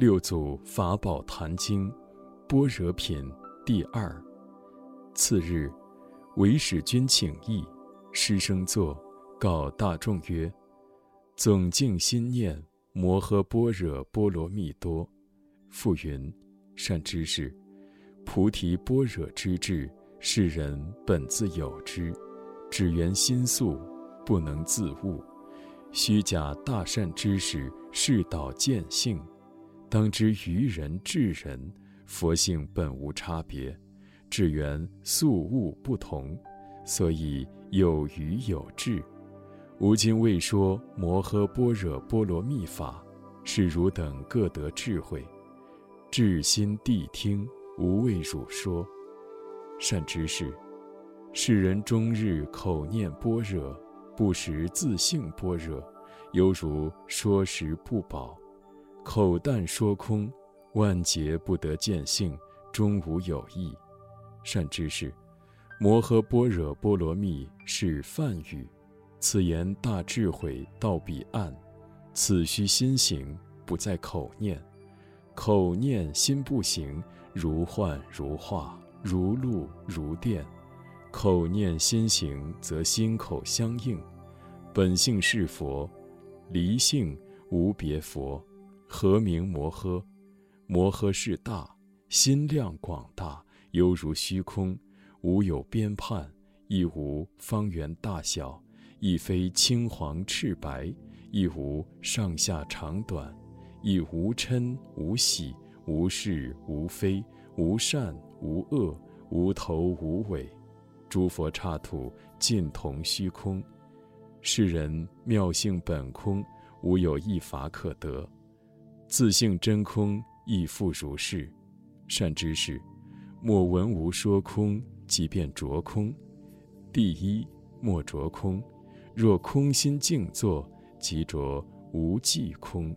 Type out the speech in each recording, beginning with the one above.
六祖法宝坛经，般若品第二。次日，为使君请益，师生作，告大众曰：“总静心念摩诃般若波罗蜜多。”复云：“善知识，菩提般若之智，世人本自有之，只缘心素，不能自悟。虚假大善知识，是导见性。当知愚人智人，佛性本无差别。”只缘素物不同，所以有愚有智。吾今未说摩诃般若波罗蜜法，是汝等各得智慧，至心谛听，无为汝说。善知识，世人终日口念般若，不识自性般若，犹如说食不饱，口淡说空，万劫不得见性，终无有益。善知识，摩诃般若波罗蜜是梵语，此言大智慧到彼岸，此须心行，不在口念。口念心不行，如幻如化，如露如电。口念心行，则心口相应。本性是佛，离性无别佛，何名摩诃？摩诃是大，心量广大。犹如虚空，无有边畔，亦无方圆大小，亦非青黄赤白，亦无上下长短，亦无嗔无喜，无是无非，无善无恶，无头无尾，诸佛刹土尽同虚空。世人妙性本空，无有一法可得，自性真空亦复如是。善知识。莫闻无说空，即便着空。第一，莫着空。若空心静坐，即着无际空。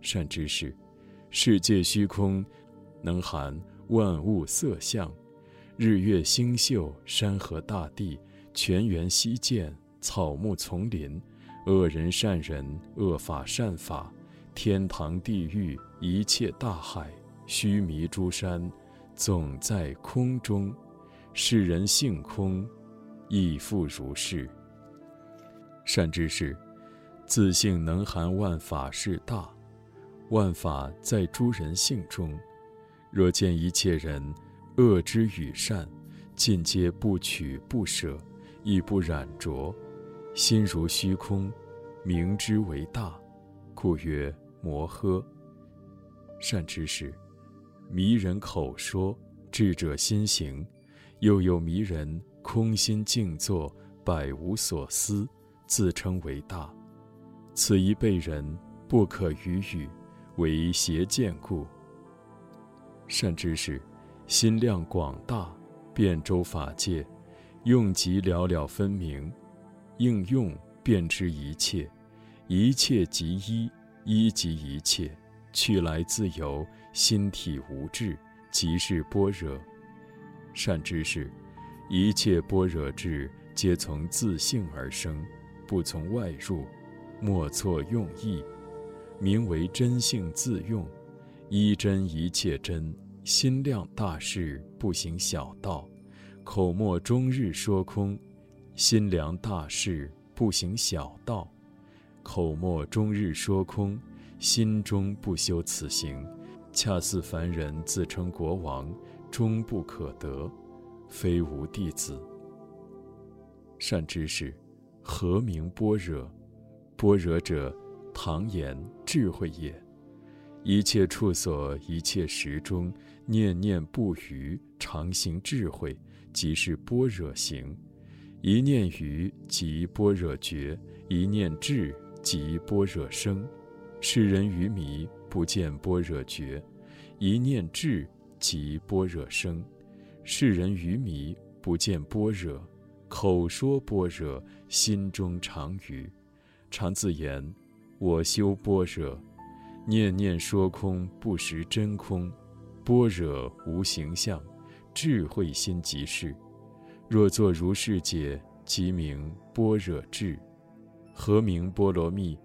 善知识，世界虚空，能含万物色相，日月星宿，山河大地，泉源溪涧，草木丛林，恶人善人，恶法善法，天堂地狱，一切大海，须弥诸山。总在空中，世人性空，亦复如是。善知识，自性能含万法是大，万法在诸人性中。若见一切人恶之与善，尽皆不取不舍，亦不染着，心如虚空，明之为大，故曰摩诃。善知识。迷人口说，智者心行；又有迷人空心静坐，百无所思，自称为大。此一辈人不可语语，为邪见故。善知识，心量广大，遍周法界，用即了了分明，应用便知一切，一切即一，一即一切。去来自由，心体无滞，即是般若。善知识，一切般若智皆从自性而生，不从外入，莫错用意，名为真性自用。一真一切真，心量大事，不行小道。口莫终日说空，心量大事，不行小道。口沫终日说空。心中不修此行，恰似凡人自称国王，终不可得，非吾弟子。善知识，何名般若？般若者，唐言智慧也。一切处所，一切时中，念念不渝，常行智慧，即是般若行。一念愚，即般若觉；一念智，即般若生。世人愚迷，不见般若觉；一念智，即般若生。世人愚迷，不见般若，口说般若，心中常愚，常自言：“我修般若。”念念说空，不识真空。般若无形象，智慧心即是。若作如是解，即名般若智。何名波罗蜜？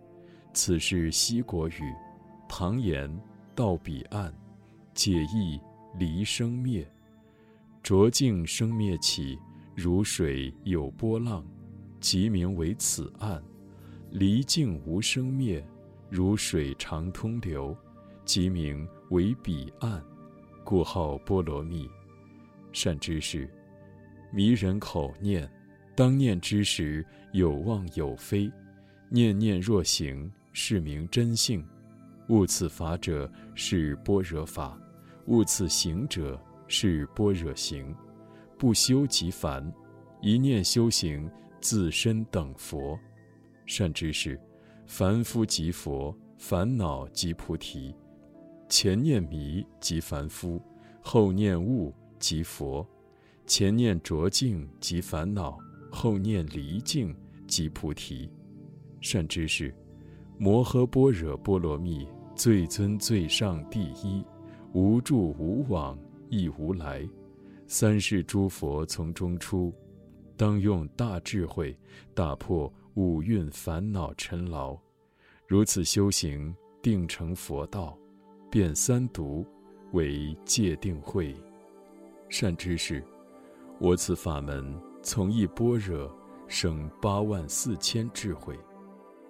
此是西国语，唐言到彼岸，解意离生灭。浊净生灭起，如水有波浪，即名为此岸；离境无生灭，如水常通流，即名为彼岸。故号波罗蜜。善知识，迷人口念，当念之时有妄有非，念念若行，是名真性。悟此法者是般若法，悟此行者是般若行。不修即凡，一念修行自身等佛。善知识，凡夫即佛，烦恼即菩提。前念迷即凡夫，后念悟。即佛，前念浊净即烦恼，后念离境即菩提。善知识，摩诃般若波罗蜜最尊最上第一，无住无往亦无来，三世诸佛从中出，当用大智慧打破五蕴烦恼尘劳，如此修行定成佛道，变三毒为戒定慧。善知识，我此法门从一般若生八万四千智慧，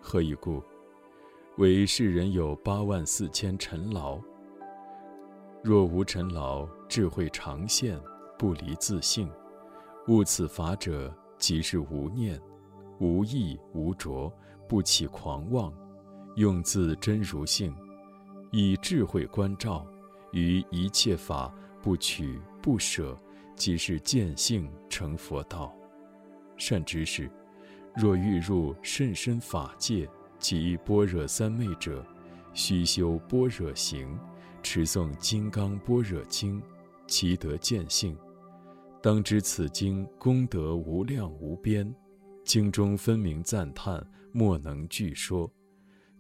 何以故？为世人有八万四千尘劳。若无尘劳，智慧常现，不离自性。悟此法者，即是无念、无意、无着，不起狂妄，用自真如性，以智慧关照于一切法。不取不舍，即是见性成佛道。善知识，若欲入甚深法界及般若三昧者，须修般若行，持诵《金刚般若经》，其得见性。当知此经功德无量无边，经中分明赞叹，莫能具说。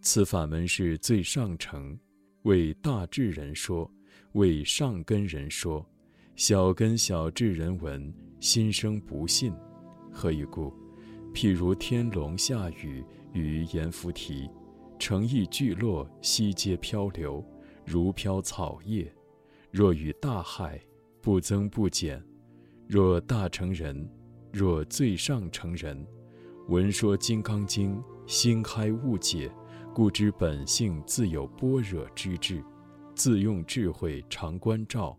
此法门是最上乘，为大智人说。为上根人说，小根小智人闻，心生不信。何以故？譬如天龙下雨于阎浮提，诚意聚落，悉皆漂流，如飘草叶。若与大海，不增不减。若大成人，若最上成人，闻说《金刚经》，心开悟解，故知本性自有般若之智。自用智慧常关照，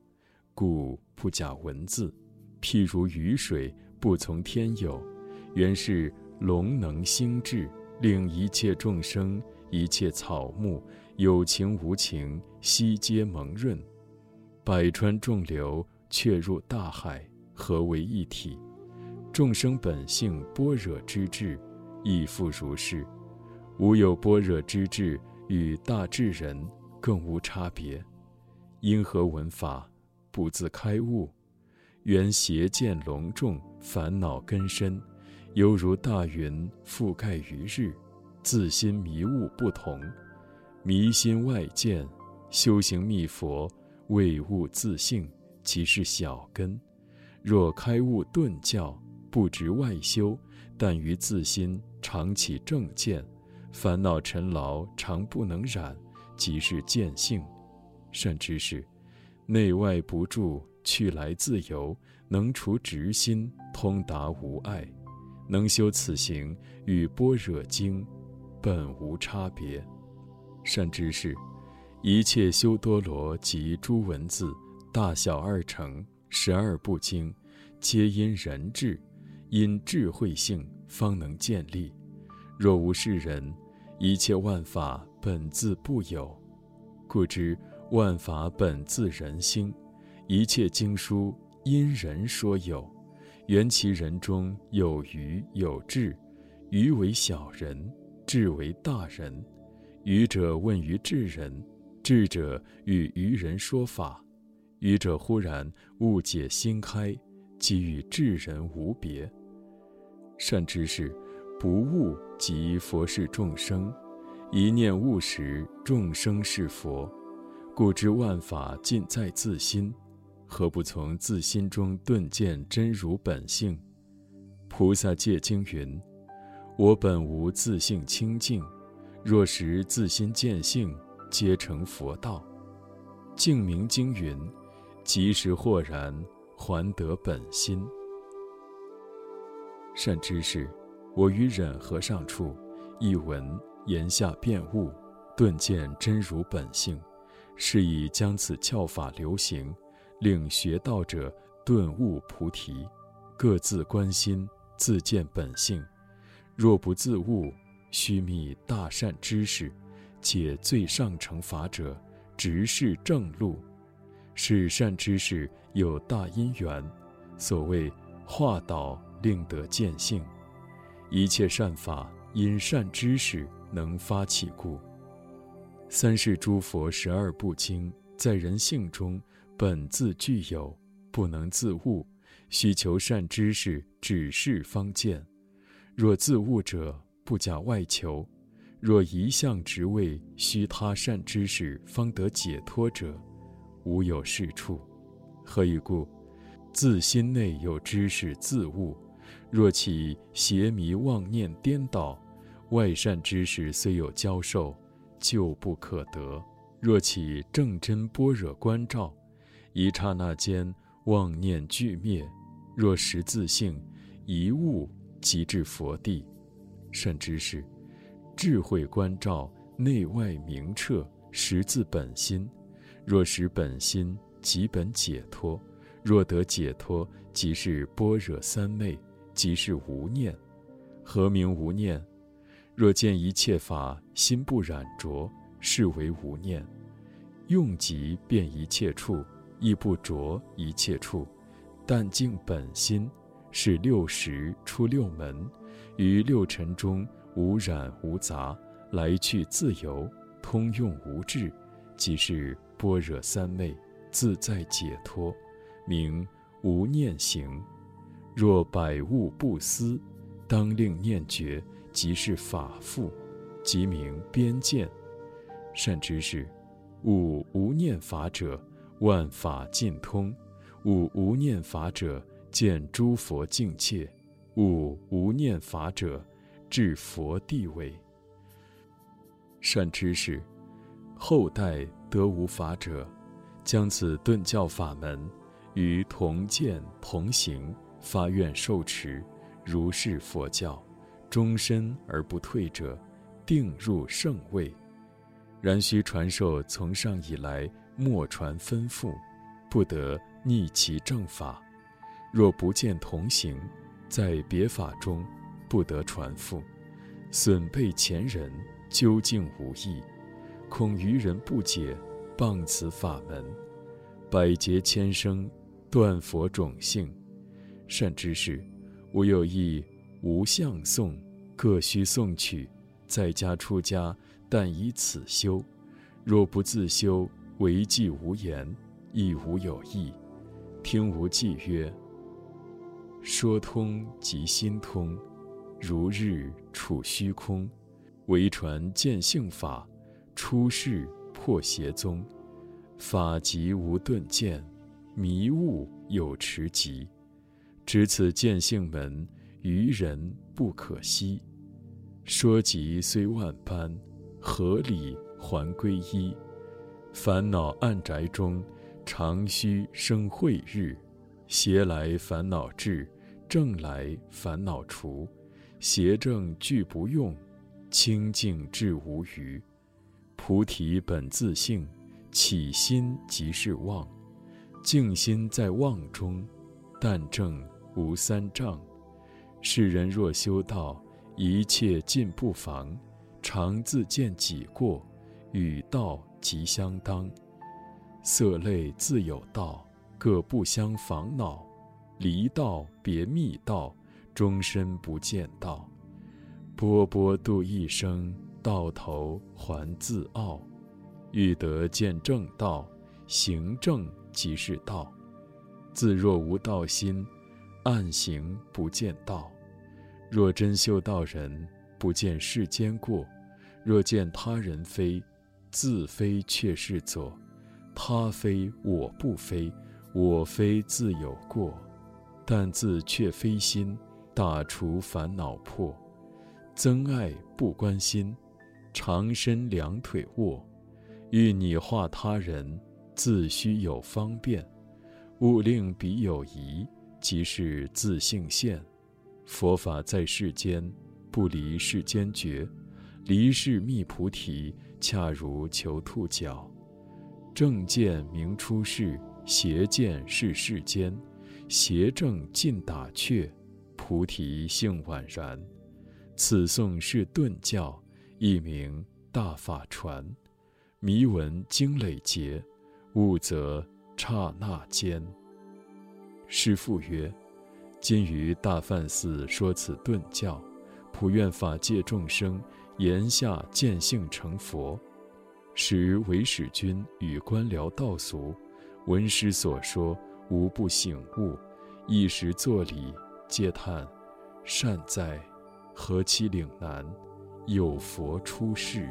故不假文字。譬如雨水不从天有，原是龙能兴智，令一切众生、一切草木有情无情悉皆蒙润。百川众流却入大海，合为一体。众生本性般若之智，亦复如是。无有般若之智与大智人。更无差别，因何闻法不自开悟？缘邪见隆重，烦恼根深，犹如大云覆盖于日，自心迷悟不同。迷心外见，修行密佛未悟自性，即是小根。若开悟顿教，不执外修，但于自心常起正见，烦恼尘劳常不能染。即是见性，善知识，内外不住，去来自由，能除执心，通达无碍，能修此行，与般若经本无差别。善知识，一切修多罗及诸文字，大小二乘，十二部经，皆因人智，因智慧性方能建立。若无是人，一切万法。本自不有，故知万法本自人心。一切经书因人说有，缘其人中有愚有智，愚为小人，智为大人。愚者问于智人，智者与愚人说法。愚者忽然误解心开，即与智人无别。善知识，不悟即佛是众生。一念悟时，众生是佛，故知万法尽在自心，何不从自心中顿见真如本性？菩萨戒经云：“我本无自性清净，若识自心见性，皆成佛道。”净明经云：“即时豁然，还得本心。”善知识，我于忍和尚处，一闻言下便悟，顿见真如本性，是以将此教法流行，令学道者顿悟菩提，各自关心，自见本性。若不自悟，须觅大善知识，且最上乘法者，直视正路，是善知识有大因缘。所谓化导。令得见性，一切善法因善知识能发起故。三世诸佛十二部经在人性中本自具有，不能自悟，需求善知识指示方见。若自悟者，不假外求；若一向职位需他善知识方得解脱者，无有是处。何以故？自心内有知识自悟。若起邪迷妄念颠倒，外善知识虽有教授，就不可得。若起正真般若观照，一刹那间妄念俱灭。若识自性，一悟即至佛地。甚知是，智慧关照内外明彻，识自本心。若识本心，即本解脱。若得解脱，即是般若三昧。即是无念，何名无念？若见一切法心不染浊，是为无念。用即变一切处，亦不着一切处。但净本心，是六识出六门，于六尘中无染无杂，来去自由，通用无滞，即是般若三昧，自在解脱，名无念行。若百物不思，当令念觉，即是法复，即名边见。善知识，悟无念法者，万法尽通；悟无念法者，见诸佛境界；悟无念法者，至佛地位。善知识，后代得无法者，将此顿教法门，与同见同行。发愿受持如是佛教，终身而不退者，定入圣位。然须传授从上以来莫传吩咐，不得逆其正法。若不见同行，在别法中，不得传付，损备前人，究竟无益。恐愚人不解，谤此法门，百劫千生，断佛种性。善知识，吾有意无相诵，各须诵取。在家出家，但以此修。若不自修，为记无言，亦无有意。听无记曰：说通即心通，如日处虚空。唯传见性法，出世破邪宗。法即无顿见，迷悟有持疾。知此见性门，愚人不可惜。说及虽万般，合理还归一。烦恼暗宅中，常须生慧日。邪来烦恼至，正来烦恼除。邪正俱不用，清净至无余。菩提本自性，起心即是妄。静心在妄中，但正。无三障，世人若修道，一切尽不妨。常自见己过，与道即相当。色类自有道，各不相妨恼。离道别密道，终身不见道。波波度一生，到头还自傲。欲得见正道，行正即是道。自若无道心。暗行不见道，若真修道人，不见世间过；若见他人非，自非却是左；他非我不非，我非自有过。但自却非心，大除烦恼破。增爱不关心，长身两腿卧。欲你化他人，自须有方便；勿令彼有疑，即是自性现。佛法在世间，不离世间觉。离世觅菩提，恰如求兔角。正见明出世，邪见是世间。邪正尽打却，菩提性宛然。此颂是顿教，一名大法传。迷闻经累劫，悟则刹那间。师父曰：“今于大梵寺说此顿教，普愿法界众生言下见性成佛。时唯使君与官僚道俗，闻师所说。”无不醒悟，一时作礼，皆叹善哉，何其岭南，有佛出世。